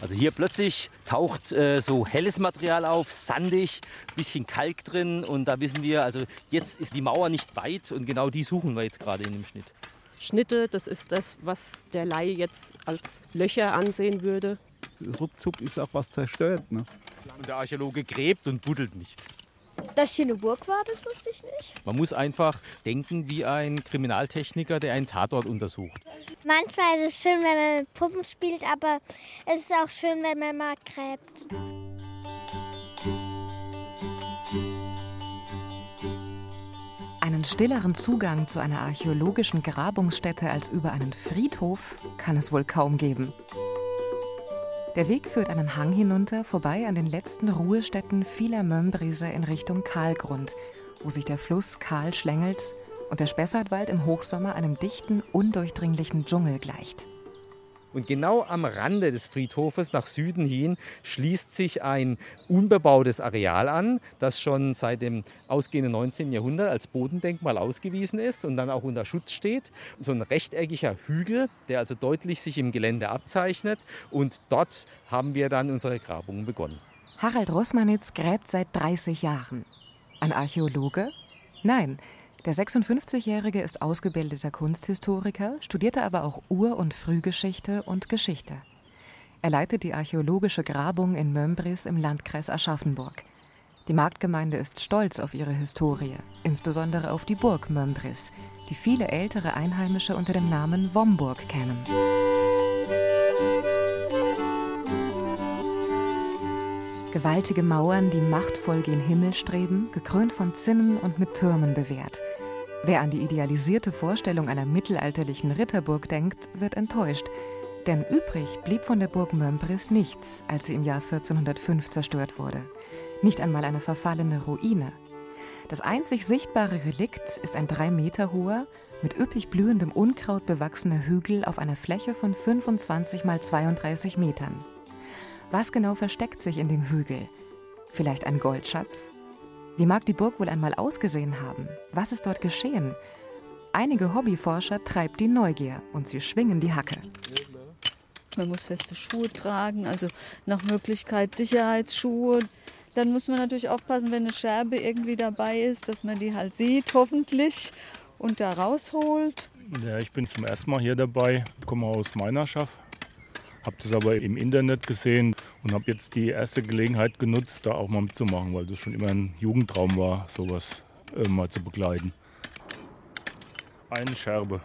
Also hier plötzlich taucht äh, so helles Material auf, sandig, bisschen Kalk drin und da wissen wir, also jetzt ist die Mauer nicht weit und genau die suchen wir jetzt gerade in dem Schnitt. Schnitte, das ist das, was der Laie jetzt als Löcher ansehen würde. Ruckzuck ist auch was zerstört. Ne? Und der Archäologe gräbt und buddelt nicht. Dass hier eine Burg war, das wusste ich nicht. Man muss einfach denken wie ein Kriminaltechniker, der einen Tatort untersucht. Manchmal ist es schön, wenn man mit Puppen spielt, aber es ist auch schön, wenn man mal gräbt. Einen stilleren Zugang zu einer archäologischen Grabungsstätte als über einen Friedhof kann es wohl kaum geben. Der Weg führt einen Hang hinunter, vorbei an den letzten Ruhestätten vieler Mömbrise in Richtung Kahlgrund, wo sich der Fluss kahl schlängelt und der Spessartwald im Hochsommer einem dichten, undurchdringlichen Dschungel gleicht. Und genau am Rande des Friedhofes nach Süden hin schließt sich ein unbebautes Areal an, das schon seit dem ausgehenden 19. Jahrhundert als Bodendenkmal ausgewiesen ist und dann auch unter Schutz steht. So ein rechteckiger Hügel, der also deutlich sich im Gelände abzeichnet. Und dort haben wir dann unsere Grabungen begonnen. Harald Rosmanitz gräbt seit 30 Jahren. Ein Archäologe? Nein, der 56-Jährige ist ausgebildeter Kunsthistoriker, studierte aber auch Ur- und Frühgeschichte und Geschichte. Er leitet die archäologische Grabung in Mömbris im Landkreis Aschaffenburg. Die Marktgemeinde ist stolz auf ihre Historie, insbesondere auf die Burg Mömbris, die viele ältere Einheimische unter dem Namen Womburg kennen. Gewaltige Mauern, die machtvoll gen Himmel streben, gekrönt von Zinnen und mit Türmen bewehrt. Wer an die idealisierte Vorstellung einer mittelalterlichen Ritterburg denkt, wird enttäuscht. Denn übrig blieb von der Burg Mömbris nichts, als sie im Jahr 1405 zerstört wurde. Nicht einmal eine verfallene Ruine. Das einzig sichtbare Relikt ist ein drei Meter hoher, mit üppig blühendem Unkraut bewachsener Hügel auf einer Fläche von 25 mal 32 Metern. Was genau versteckt sich in dem Hügel? Vielleicht ein Goldschatz? Wie mag die Burg wohl einmal ausgesehen haben? Was ist dort geschehen? Einige Hobbyforscher treibt die Neugier und sie schwingen die Hacke. Man muss feste Schuhe tragen, also nach Möglichkeit Sicherheitsschuhe. Dann muss man natürlich aufpassen, wenn eine Scherbe irgendwie dabei ist, dass man die halt sieht, hoffentlich, und da rausholt. Ja, ich bin zum ersten Mal hier dabei, komme aus Meinerschaft, habe das aber im Internet gesehen und habe jetzt die erste Gelegenheit genutzt, da auch mal mitzumachen, weil das schon immer ein Jugendtraum war, sowas äh, mal zu begleiten. Eine Scherbe.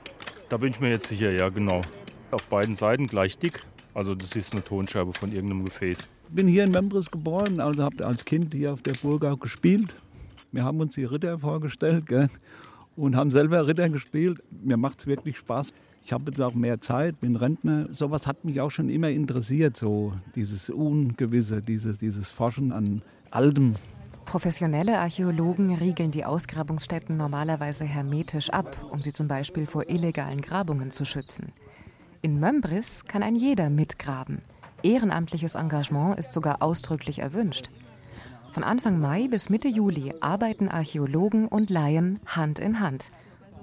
Da bin ich mir jetzt sicher, ja genau. Auf beiden Seiten gleich dick. Also das ist eine Tonscherbe von irgendeinem Gefäß. Ich bin hier in Membris geboren, also habe als Kind hier auf der Burg auch gespielt. Wir haben uns die Ritter vorgestellt gell? und haben selber Ritter gespielt. Mir macht es wirklich Spaß. Ich habe jetzt auch mehr Zeit, bin Rentner. Sowas hat mich auch schon immer interessiert, so dieses Ungewisse, dieses, dieses Forschen an Altem. Professionelle Archäologen riegeln die Ausgrabungsstätten normalerweise hermetisch ab, um sie zum Beispiel vor illegalen Grabungen zu schützen. In Mömbris kann ein jeder mitgraben. Ehrenamtliches Engagement ist sogar ausdrücklich erwünscht. Von Anfang Mai bis Mitte Juli arbeiten Archäologen und Laien Hand in Hand.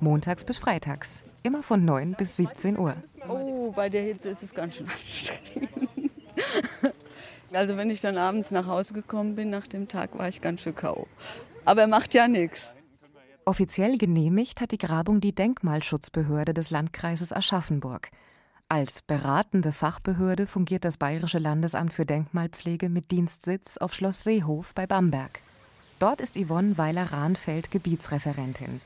Montags bis freitags, immer von 9 bis 17 Uhr. Oh, bei der Hitze ist es ganz schön anstrengend. Also wenn ich dann abends nach Hause gekommen bin nach dem Tag, war ich ganz schön kau. Aber macht ja nichts. Offiziell genehmigt hat die Grabung die Denkmalschutzbehörde des Landkreises Aschaffenburg. Als beratende Fachbehörde fungiert das Bayerische Landesamt für Denkmalpflege mit Dienstsitz auf Schloss Seehof bei Bamberg. Dort ist Yvonne Weiler-Rahnfeld Gebietsreferentin.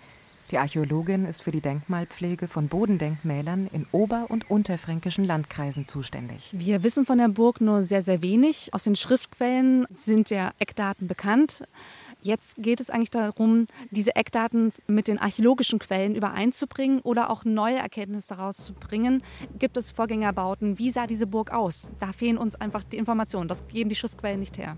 Die Archäologin ist für die Denkmalpflege von Bodendenkmälern in ober- und unterfränkischen Landkreisen zuständig. Wir wissen von der Burg nur sehr, sehr wenig. Aus den Schriftquellen sind ja Eckdaten bekannt. Jetzt geht es eigentlich darum, diese Eckdaten mit den archäologischen Quellen übereinzubringen oder auch neue Erkenntnisse daraus zu bringen. Gibt es Vorgängerbauten? Wie sah diese Burg aus? Da fehlen uns einfach die Informationen. Das geben die Schriftquellen nicht her.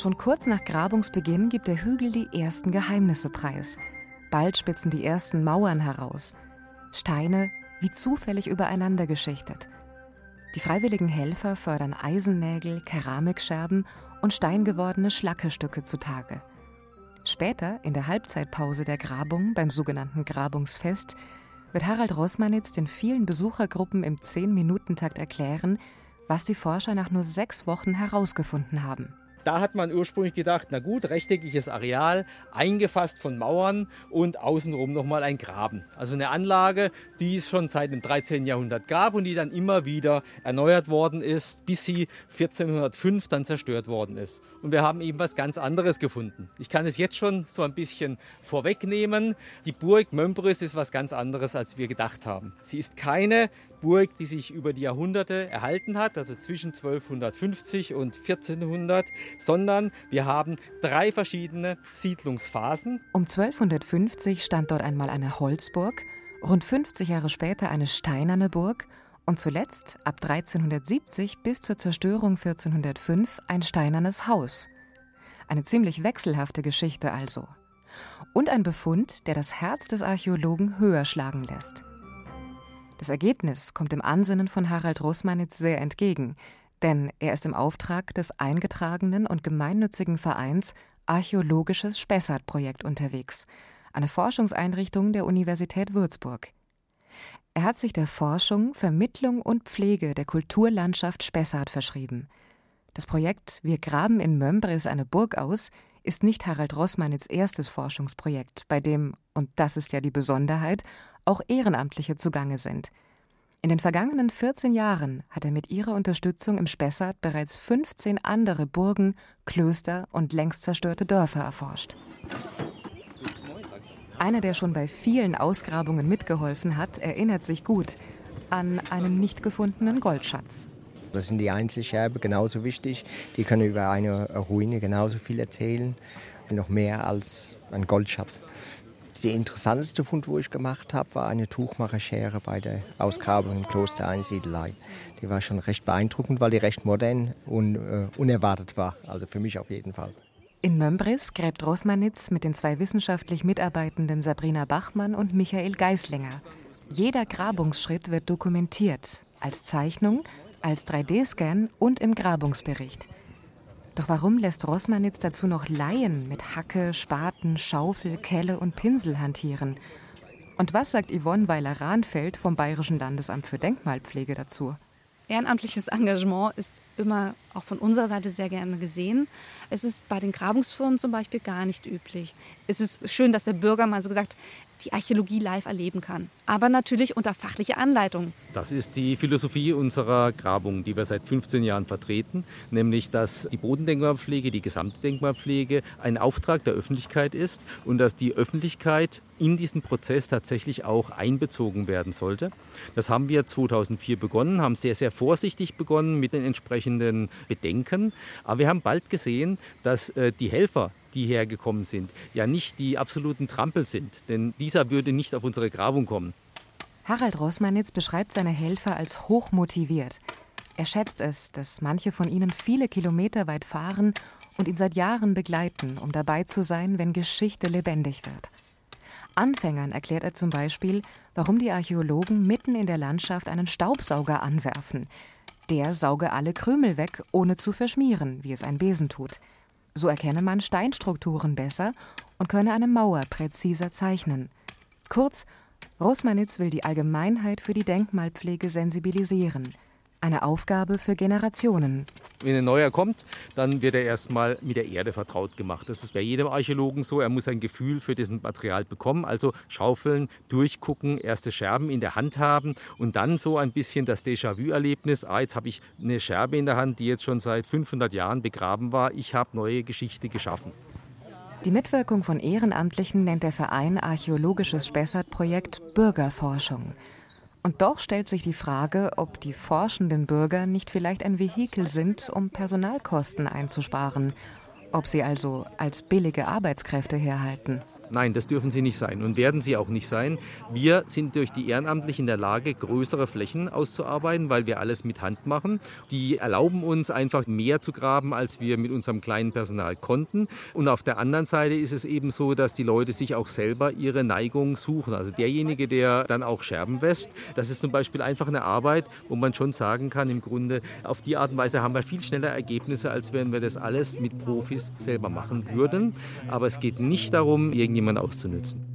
Schon kurz nach Grabungsbeginn gibt der Hügel die ersten Geheimnisse preis. Bald spitzen die ersten Mauern heraus. Steine wie zufällig übereinander geschichtet. Die freiwilligen Helfer fördern Eisennägel, Keramikscherben und steingewordene Schlackestücke zutage. Später, in der Halbzeitpause der Grabung beim sogenannten Grabungsfest, wird Harald Rossmanitz den vielen Besuchergruppen im 10-Minuten-Takt erklären, was die Forscher nach nur sechs Wochen herausgefunden haben. Da hat man ursprünglich gedacht, na gut, rechteckiges Areal, eingefasst von Mauern und außenrum nochmal ein Graben. Also eine Anlage, die es schon seit dem 13. Jahrhundert gab und die dann immer wieder erneuert worden ist, bis sie 1405 dann zerstört worden ist. Und wir haben eben was ganz anderes gefunden. Ich kann es jetzt schon so ein bisschen vorwegnehmen. Die Burg Mömbris ist was ganz anderes, als wir gedacht haben. Sie ist keine Burg, die sich über die Jahrhunderte erhalten hat, also zwischen 1250 und 1400, sondern wir haben drei verschiedene Siedlungsphasen. Um 1250 stand dort einmal eine Holzburg, rund 50 Jahre später eine steinerne Burg und zuletzt ab 1370 bis zur Zerstörung 1405 ein steinernes Haus. Eine ziemlich wechselhafte Geschichte also. Und ein Befund, der das Herz des Archäologen höher schlagen lässt. Das Ergebnis kommt dem Ansinnen von Harald Rosmanitz sehr entgegen, denn er ist im Auftrag des eingetragenen und gemeinnützigen Vereins Archäologisches Spessart-Projekt unterwegs, eine Forschungseinrichtung der Universität Würzburg. Er hat sich der Forschung, Vermittlung und Pflege der Kulturlandschaft Spessart verschrieben. Das Projekt Wir graben in Mömbris eine Burg aus ist nicht Harald Rossmannits erstes Forschungsprojekt, bei dem, und das ist ja die Besonderheit, auch Ehrenamtliche zugange sind. In den vergangenen 14 Jahren hat er mit ihrer Unterstützung im Spessart bereits 15 andere Burgen, Klöster und längst zerstörte Dörfer erforscht. Einer, der schon bei vielen Ausgrabungen mitgeholfen hat, erinnert sich gut an einen nicht gefundenen Goldschatz. Das sind die Einzelscherben genauso wichtig. Die können über eine Ruine genauso viel erzählen, noch mehr als ein Goldschatz. Der interessanteste Fund, wo ich gemacht habe, war eine Tuchmacherschere bei der Ausgrabung im Kloster Einsiedelei. Die war schon recht beeindruckend, weil die recht modern und äh, unerwartet war. Also für mich auf jeden Fall. In Mömbris gräbt Rosmanitz mit den zwei wissenschaftlich Mitarbeitenden Sabrina Bachmann und Michael Geislinger. Jeder Grabungsschritt wird dokumentiert, als Zeichnung, als 3D-Scan und im Grabungsbericht. Doch warum lässt Rossmanitz dazu noch Laien mit Hacke, Spaten, Schaufel, Kelle und Pinsel hantieren? Und was sagt Yvonne Weiler-Rahnfeld vom Bayerischen Landesamt für Denkmalpflege dazu? Ehrenamtliches Engagement ist immer auch von unserer Seite sehr gerne gesehen. Es ist bei den Grabungsfirmen zum Beispiel gar nicht üblich. Es ist schön, dass der Bürger mal so gesagt die Archäologie live erleben kann. Aber natürlich unter fachlicher Anleitung. Das ist die Philosophie unserer Grabung, die wir seit 15 Jahren vertreten, nämlich dass die Bodendenkmalpflege, die gesamte Denkmalpflege ein Auftrag der Öffentlichkeit ist und dass die Öffentlichkeit in diesen Prozess tatsächlich auch einbezogen werden sollte. Das haben wir 2004 begonnen, haben sehr, sehr vorsichtig begonnen mit den entsprechenden Bedenken. Aber wir haben bald gesehen, dass äh, die Helfer die hergekommen sind, ja nicht die absoluten Trampel sind, denn dieser würde nicht auf unsere Grabung kommen. Harald Rossmanitz beschreibt seine Helfer als hochmotiviert. Er schätzt es, dass manche von ihnen viele Kilometer weit fahren und ihn seit Jahren begleiten, um dabei zu sein, wenn Geschichte lebendig wird. Anfängern erklärt er zum Beispiel, warum die Archäologen mitten in der Landschaft einen Staubsauger anwerfen. Der sauge alle Krümel weg, ohne zu verschmieren, wie es ein Besen tut. So erkenne man Steinstrukturen besser und könne eine Mauer präziser zeichnen. Kurz, Rosmanitz will die Allgemeinheit für die Denkmalpflege sensibilisieren. Eine Aufgabe für Generationen. Wenn ein neuer kommt, dann wird er erstmal mit der Erde vertraut gemacht. Das ist bei jedem Archäologen so. Er muss ein Gefühl für diesen Material bekommen. Also schaufeln, durchgucken, erste Scherben in der Hand haben und dann so ein bisschen das Déjà-vu-Erlebnis. Ah, jetzt habe ich eine Scherbe in der Hand, die jetzt schon seit 500 Jahren begraben war. Ich habe neue Geschichte geschaffen. Die Mitwirkung von Ehrenamtlichen nennt der Verein Archäologisches Spessart-Projekt Bürgerforschung. Und doch stellt sich die Frage, ob die forschenden Bürger nicht vielleicht ein Vehikel sind, um Personalkosten einzusparen, ob sie also als billige Arbeitskräfte herhalten. Nein, das dürfen sie nicht sein und werden sie auch nicht sein. Wir sind durch die Ehrenamtlichen in der Lage, größere Flächen auszuarbeiten, weil wir alles mit Hand machen. Die erlauben uns einfach mehr zu graben, als wir mit unserem kleinen Personal konnten. Und auf der anderen Seite ist es eben so, dass die Leute sich auch selber ihre Neigung suchen. Also derjenige, der dann auch Scherben wäscht, das ist zum Beispiel einfach eine Arbeit, wo man schon sagen kann, im Grunde, auf die Art und Weise haben wir viel schneller Ergebnisse, als wenn wir das alles mit Profis selber machen würden. Aber es geht nicht darum, irgendjemand auszunützen.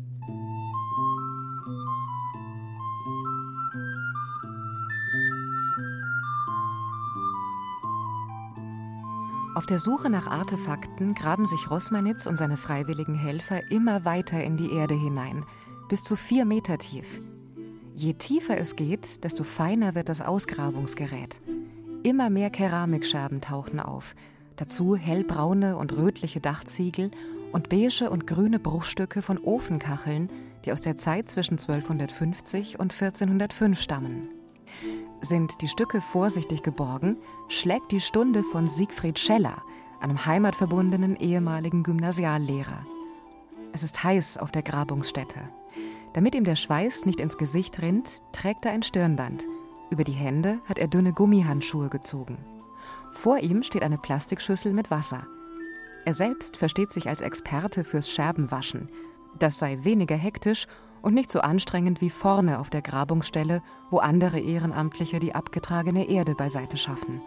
Auf der Suche nach Artefakten graben sich Rosmanitz und seine freiwilligen Helfer immer weiter in die Erde hinein, bis zu vier Meter tief. Je tiefer es geht, desto feiner wird das Ausgrabungsgerät. Immer mehr Keramikscherben tauchen auf, dazu hellbraune und rötliche Dachziegel und beige und grüne Bruchstücke von Ofenkacheln, die aus der Zeit zwischen 1250 und 1405 stammen. Sind die Stücke vorsichtig geborgen, schlägt die Stunde von Siegfried Scheller, einem heimatverbundenen ehemaligen Gymnasiallehrer. Es ist heiß auf der Grabungsstätte. Damit ihm der Schweiß nicht ins Gesicht rinnt, trägt er ein Stirnband. Über die Hände hat er dünne Gummihandschuhe gezogen. Vor ihm steht eine Plastikschüssel mit Wasser. Er selbst versteht sich als Experte fürs Scherbenwaschen. Das sei weniger hektisch und nicht so anstrengend wie vorne auf der Grabungsstelle, wo andere Ehrenamtliche die abgetragene Erde beiseite schaffen.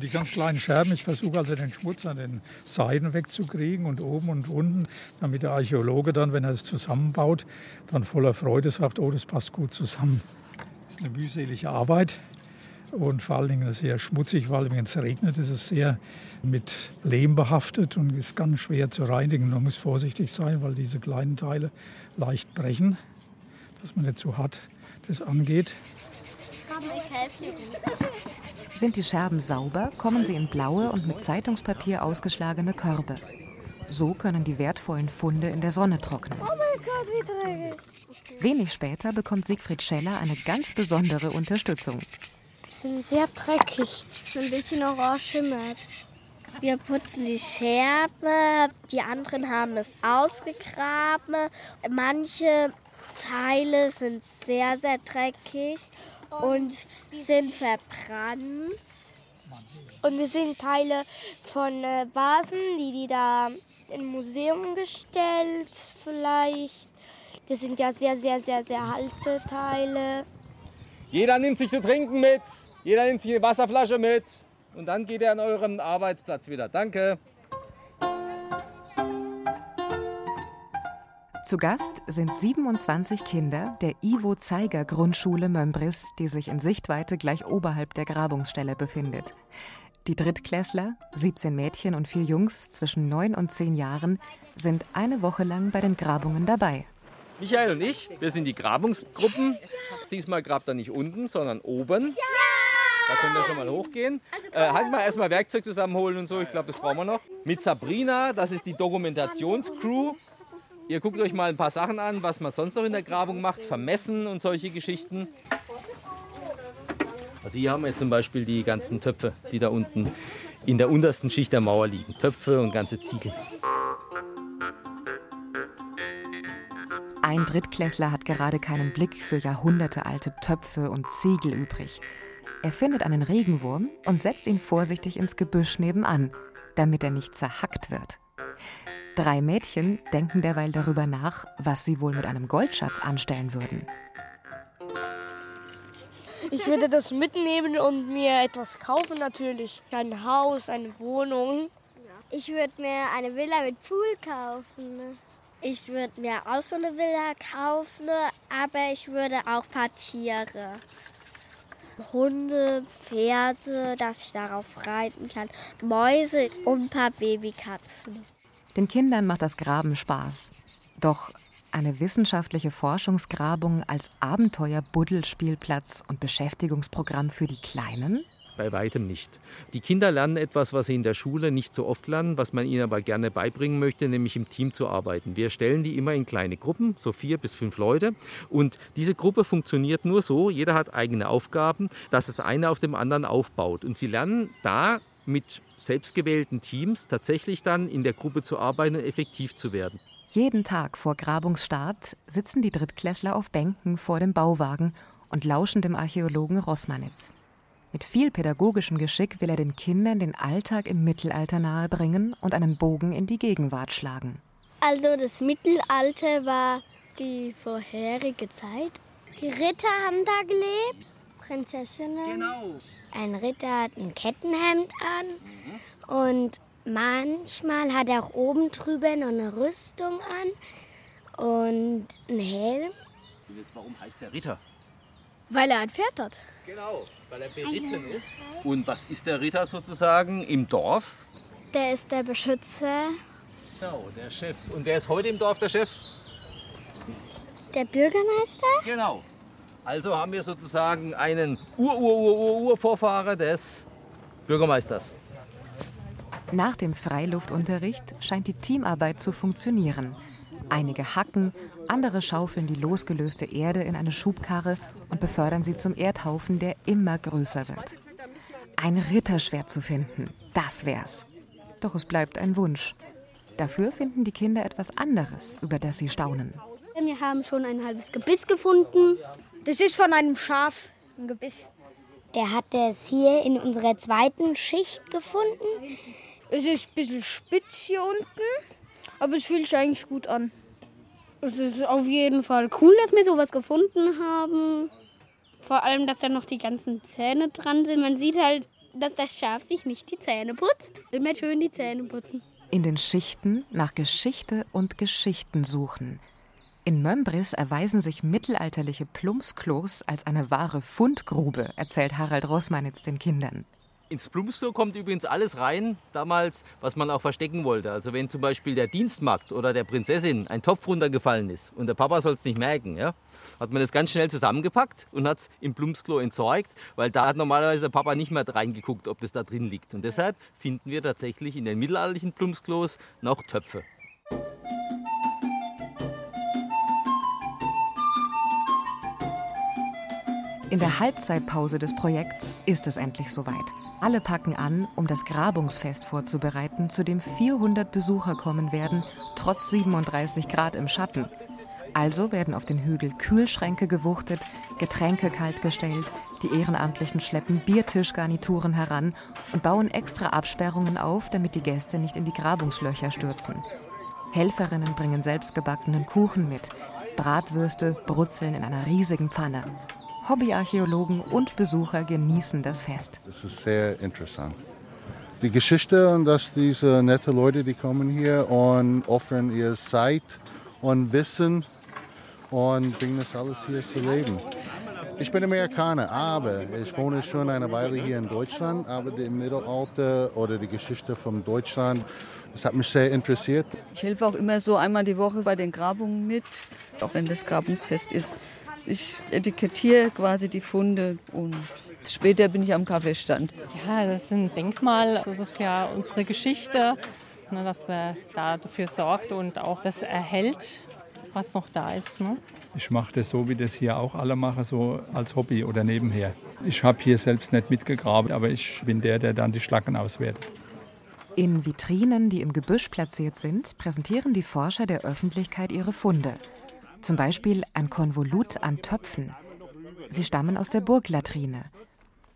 Die ganz kleinen Scherben, ich versuche also den Schmutz an den Seiten wegzukriegen und oben und unten, damit der Archäologe dann, wenn er es zusammenbaut, dann voller Freude sagt, oh, das passt gut zusammen. Das ist eine mühselige Arbeit und vor allen Dingen sehr schmutzig, weil wenn es regnet, ist es sehr mit Lehm behaftet und ist ganz schwer zu reinigen. Man muss vorsichtig sein, weil diese kleinen Teile leicht brechen, dass man nicht zu hart das angeht. Sind die Scherben sauber, kommen sie in blaue und mit Zeitungspapier ausgeschlagene Körbe. So können die wertvollen Funde in der Sonne trocknen. Oh mein Gott, wie dreckig. Wenig später bekommt Siegfried Scheller eine ganz besondere Unterstützung. Die sind sehr dreckig. So ein bisschen orange schimmert. Wir putzen die Scherbe, die anderen haben es ausgegraben. Manche Teile sind sehr, sehr dreckig und sind verbrannt. Und es sind Teile von äh, Vasen, die die da im Museum gestellt vielleicht. Das sind ja sehr, sehr, sehr, sehr alte Teile. Jeder nimmt sich zu trinken mit. Jeder nimmt eine Wasserflasche mit. Und dann geht er an euren Arbeitsplatz wieder. Danke. Zu Gast sind 27 Kinder der Ivo Zeiger Grundschule Mömbris, die sich in Sichtweite gleich oberhalb der Grabungsstelle befindet. Die Drittklässler, 17 Mädchen und vier Jungs zwischen 9 und 10 Jahren, sind eine Woche lang bei den Grabungen dabei. Michael und ich, wir sind die Grabungsgruppen. Diesmal grabt er nicht unten, sondern oben. Da können wir schon mal hochgehen. Äh, halt mal erstmal Werkzeug zusammenholen und so. Ich glaube, das brauchen wir noch. Mit Sabrina, das ist die Dokumentationscrew. Ihr guckt euch mal ein paar Sachen an, was man sonst noch in der Grabung macht. Vermessen und solche Geschichten. Also hier haben wir jetzt zum Beispiel die ganzen Töpfe, die da unten in der untersten Schicht der Mauer liegen. Töpfe und ganze Ziegel. Ein Drittklässler hat gerade keinen Blick für jahrhundertealte Töpfe und Ziegel übrig. Er findet einen Regenwurm und setzt ihn vorsichtig ins Gebüsch nebenan, damit er nicht zerhackt wird. Drei Mädchen denken derweil darüber nach, was sie wohl mit einem Goldschatz anstellen würden. Ich würde das mitnehmen und mir etwas kaufen natürlich. Ein Haus, eine Wohnung. Ich würde mir eine Villa mit Pool kaufen. Ich würde mir auch so eine Villa kaufen, aber ich würde auch ein paar Tiere. Hunde, Pferde, dass ich darauf reiten kann. Mäuse und ein paar Babykatzen. Den Kindern macht das Graben Spaß. Doch eine wissenschaftliche Forschungsgrabung als Abenteuer-Buddelspielplatz und Beschäftigungsprogramm für die Kleinen? Bei weitem nicht. Die Kinder lernen etwas, was sie in der Schule nicht so oft lernen, was man ihnen aber gerne beibringen möchte, nämlich im Team zu arbeiten. Wir stellen die immer in kleine Gruppen, so vier bis fünf Leute. Und diese Gruppe funktioniert nur so, jeder hat eigene Aufgaben, dass das eine auf dem anderen aufbaut. Und sie lernen da mit selbstgewählten Teams tatsächlich dann in der Gruppe zu arbeiten und effektiv zu werden. Jeden Tag vor Grabungsstart sitzen die Drittklässler auf Bänken vor dem Bauwagen und lauschen dem Archäologen Rossmanitz. Mit viel pädagogischem Geschick will er den Kindern den Alltag im Mittelalter nahebringen und einen Bogen in die Gegenwart schlagen. Also das Mittelalter war die vorherige Zeit. Die Ritter haben da gelebt, Prinzessinnen. Genau. Ein Ritter hat ein Kettenhemd an und manchmal hat er auch oben drüber noch eine Rüstung an und einen Helm. Warum heißt der Ritter? Weil er ein Pferd hat. Genau, weil er beritten ist. Und was ist der Ritter sozusagen im Dorf? Der ist der Beschützer. Genau, der Chef. Und wer ist heute im Dorf der Chef? Der Bürgermeister? Genau. Also haben wir sozusagen einen Ur-Ur-Ur-Ur-Vorfahrer des Bürgermeisters. Nach dem Freiluftunterricht scheint die Teamarbeit zu funktionieren. Einige hacken, andere schaufeln die losgelöste Erde in eine Schubkarre und befördern sie zum Erdhaufen, der immer größer wird. Ein Ritterschwert zu finden, das wär's. Doch es bleibt ein Wunsch. Dafür finden die Kinder etwas anderes, über das sie staunen. Wir haben schon ein halbes Gebiss gefunden. Das ist von einem Schaf, ein Gebiss. Der hat es hier in unserer zweiten Schicht gefunden. Es ist ein bisschen spitz hier unten, aber es fühlt sich eigentlich gut an. Es ist auf jeden Fall cool, dass wir sowas gefunden haben. Vor allem, dass da noch die ganzen Zähne dran sind. Man sieht halt, dass das Schaf sich nicht die Zähne putzt. Immer schön die Zähne putzen. In den Schichten nach Geschichte und Geschichten suchen. In Mömbris erweisen sich mittelalterliche Plumpsklos als eine wahre Fundgrube, erzählt Harald Rossmanitz den Kindern. Ins Plumpsklo kommt übrigens alles rein, damals, was man auch verstecken wollte. Also wenn zum Beispiel der Dienstmagd oder der Prinzessin ein Topf runtergefallen ist und der Papa soll es nicht merken, ja, hat man das ganz schnell zusammengepackt und hat es im Plumpsklo entsorgt, weil da hat normalerweise der Papa nicht mehr reingeguckt, ob das da drin liegt. Und deshalb finden wir tatsächlich in den mittelalterlichen Plumpsklos noch Töpfe. In der Halbzeitpause des Projekts ist es endlich soweit. Alle packen an, um das Grabungsfest vorzubereiten, zu dem 400 Besucher kommen werden, trotz 37 Grad im Schatten. Also werden auf den Hügel Kühlschränke gewuchtet, Getränke kaltgestellt, die Ehrenamtlichen schleppen Biertischgarnituren heran und bauen extra Absperrungen auf, damit die Gäste nicht in die Grabungslöcher stürzen. Helferinnen bringen selbstgebackenen Kuchen mit, Bratwürste brutzeln in einer riesigen Pfanne. Hobbyarchäologen und Besucher genießen das Fest. Das ist sehr interessant. Die Geschichte und dass diese nette Leute, die kommen hier und offern ihre Zeit und Wissen und bringen das alles hier zu leben. Ich bin Amerikaner, aber ich wohne schon eine Weile hier in Deutschland. Aber das Mittelalter oder die Geschichte von Deutschland, das hat mich sehr interessiert. Ich helfe auch immer so einmal die Woche bei den Grabungen mit, auch wenn das Grabungsfest ist. Ich etikettiere quasi die Funde und später bin ich am Kaffeestand. Ja, das ist ein Denkmal. Das ist ja unsere Geschichte, ne, dass man da dafür sorgt und auch das erhält, was noch da ist. Ne? Ich mache das so, wie das hier auch alle machen, so als Hobby oder nebenher. Ich habe hier selbst nicht mitgegraben, aber ich bin der, der dann die Schlacken auswertet. In Vitrinen, die im Gebüsch platziert sind, präsentieren die Forscher der Öffentlichkeit ihre Funde. Zum Beispiel ein Konvolut an Töpfen. Sie stammen aus der Burglatrine.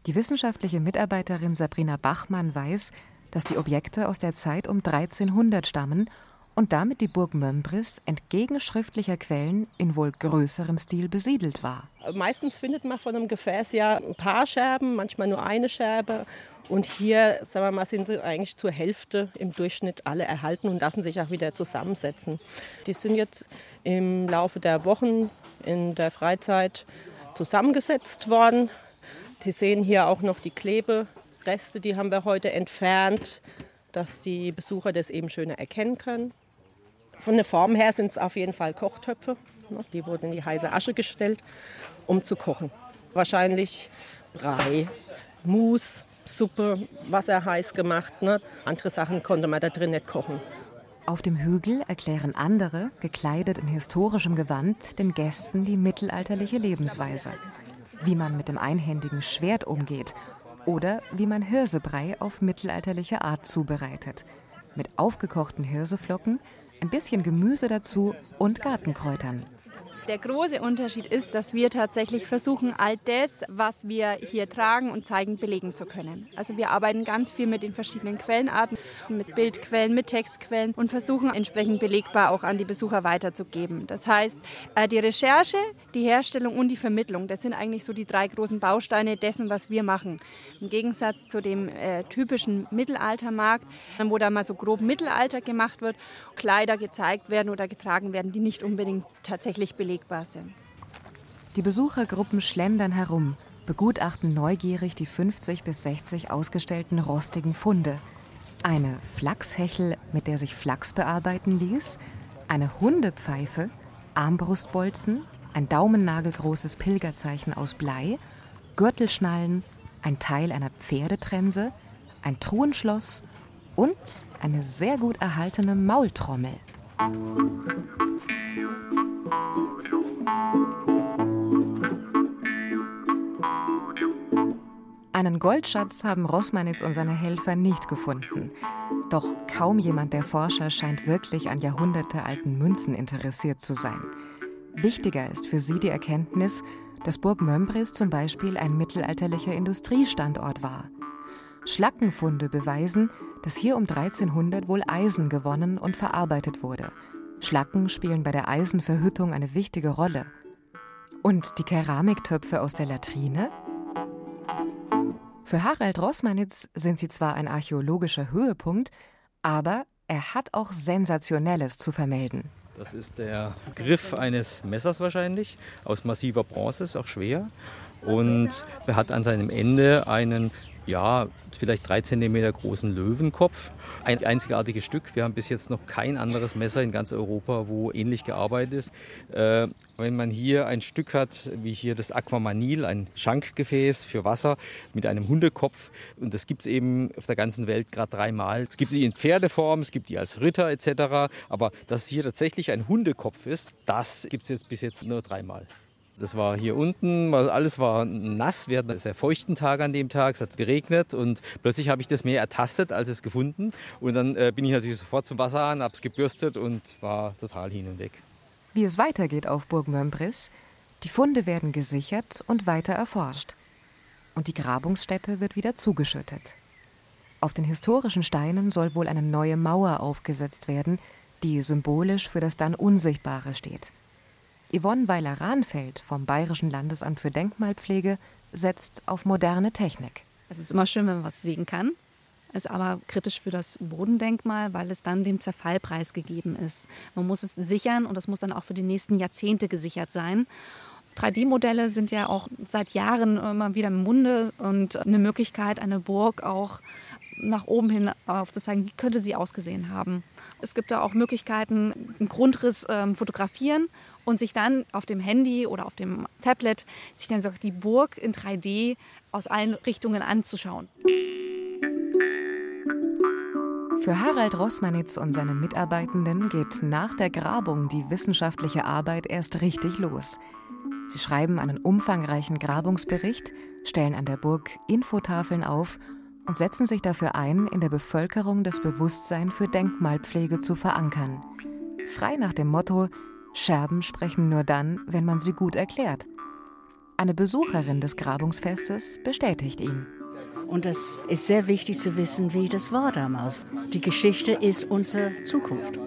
Die wissenschaftliche Mitarbeiterin Sabrina Bachmann weiß, dass die Objekte aus der Zeit um 1300 stammen und damit die Burg Mömbris entgegen schriftlicher Quellen in wohl größerem Stil besiedelt war. Meistens findet man von einem Gefäß ja ein paar Scherben, manchmal nur eine Scherbe. Und hier, sagen wir mal, sind sie eigentlich zur Hälfte im Durchschnitt alle erhalten und lassen sich auch wieder zusammensetzen. Die sind jetzt im Laufe der Wochen in der Freizeit zusammengesetzt worden. Sie sehen hier auch noch die Klebereste, die haben wir heute entfernt, dass die Besucher das eben schöner erkennen können. Von der Form her sind es auf jeden Fall Kochtöpfe. Die wurden in die heiße Asche gestellt, um zu kochen. Wahrscheinlich Brei, Mus, Suppe, Wasser heiß gemacht. Ne? Andere Sachen konnte man da drin nicht kochen. Auf dem Hügel erklären andere, gekleidet in historischem Gewand, den Gästen die mittelalterliche Lebensweise. Wie man mit dem einhändigen Schwert umgeht Oder wie man Hirsebrei auf mittelalterliche Art zubereitet. Mit aufgekochten Hirseflocken, ein bisschen Gemüse dazu und Gartenkräutern. Der große Unterschied ist, dass wir tatsächlich versuchen, all das, was wir hier tragen und zeigen, belegen zu können. Also wir arbeiten ganz viel mit den verschiedenen Quellenarten, mit Bildquellen, mit Textquellen und versuchen entsprechend belegbar auch an die Besucher weiterzugeben. Das heißt, äh, die Recherche, die Herstellung und die Vermittlung, das sind eigentlich so die drei großen Bausteine dessen, was wir machen. Im Gegensatz zu dem äh, typischen Mittelaltermarkt, wo da mal so grob Mittelalter gemacht wird, Kleider gezeigt werden oder getragen werden, die nicht unbedingt tatsächlich belegt belegbar sind. Die Besuchergruppen schlendern herum, begutachten neugierig die 50 bis 60 ausgestellten rostigen Funde. Eine Flachshechel, mit der sich Flachs bearbeiten ließ, eine Hundepfeife, Armbrustbolzen, ein daumennagelgroßes Pilgerzeichen aus Blei, Gürtelschnallen, ein Teil einer Pferdetrense, ein Truhenschloss und eine sehr gut erhaltene Maultrommel. Einen Goldschatz haben Rossmanitz und seine Helfer nicht gefunden. Doch kaum jemand der Forscher scheint wirklich an jahrhundertealten Münzen interessiert zu sein. Wichtiger ist für sie die Erkenntnis, dass Burg Mömbris zum Beispiel ein mittelalterlicher Industriestandort war. Schlackenfunde beweisen, dass hier um 1300 wohl Eisen gewonnen und verarbeitet wurde. Schlacken spielen bei der Eisenverhüttung eine wichtige Rolle. Und die Keramiktöpfe aus der Latrine? Für Harald Rossmanitz sind sie zwar ein archäologischer Höhepunkt, aber er hat auch Sensationelles zu vermelden. Das ist der Griff eines Messers wahrscheinlich, aus massiver Bronze, ist auch schwer. Und er hat an seinem Ende einen, ja, vielleicht drei Zentimeter großen Löwenkopf ein einzigartiges Stück. Wir haben bis jetzt noch kein anderes Messer in ganz Europa, wo ähnlich gearbeitet ist. Äh, wenn man hier ein Stück hat, wie hier das Aquamanil, ein Schankgefäß für Wasser mit einem Hundekopf, und das gibt es eben auf der ganzen Welt gerade dreimal. Es gibt die in Pferdeform, es gibt die als Ritter etc. Aber dass hier tatsächlich ein Hundekopf ist, das gibt es jetzt bis jetzt nur dreimal. Das war hier unten, alles war nass. Wir hatten einen sehr feuchten Tag an dem Tag, es hat geregnet und plötzlich habe ich das Meer ertastet, als es gefunden. Und dann äh, bin ich natürlich sofort zum Wasser an, habe es gebürstet und war total hin und weg. Wie es weitergeht auf Burg Mömbris, die Funde werden gesichert und weiter erforscht. Und die Grabungsstätte wird wieder zugeschüttet. Auf den historischen Steinen soll wohl eine neue Mauer aufgesetzt werden, die symbolisch für das dann Unsichtbare steht. Yvonne Weiler-Rahnfeld vom Bayerischen Landesamt für Denkmalpflege setzt auf moderne Technik. Es ist immer schön, wenn man was sehen kann. Ist aber kritisch für das Bodendenkmal, weil es dann dem Zerfall preisgegeben ist. Man muss es sichern und das muss dann auch für die nächsten Jahrzehnte gesichert sein. 3D-Modelle sind ja auch seit Jahren immer wieder im Munde und eine Möglichkeit, eine Burg auch nach oben hin aufzuzeigen, wie könnte sie ausgesehen haben. Es gibt da auch Möglichkeiten, einen Grundriss ähm, fotografieren und sich dann auf dem Handy oder auf dem Tablet sich dann sogar die Burg in 3D aus allen Richtungen anzuschauen. Für Harald Rossmanitz und seine Mitarbeitenden geht nach der Grabung die wissenschaftliche Arbeit erst richtig los. Sie schreiben einen umfangreichen Grabungsbericht, stellen an der Burg Infotafeln auf und setzen sich dafür ein, in der Bevölkerung das Bewusstsein für Denkmalpflege zu verankern. Frei nach dem Motto Scherben sprechen nur dann, wenn man sie gut erklärt. Eine Besucherin des Grabungsfestes bestätigt ihn. Und es ist sehr wichtig zu wissen, wie das war damals. Die Geschichte ist unsere Zukunft.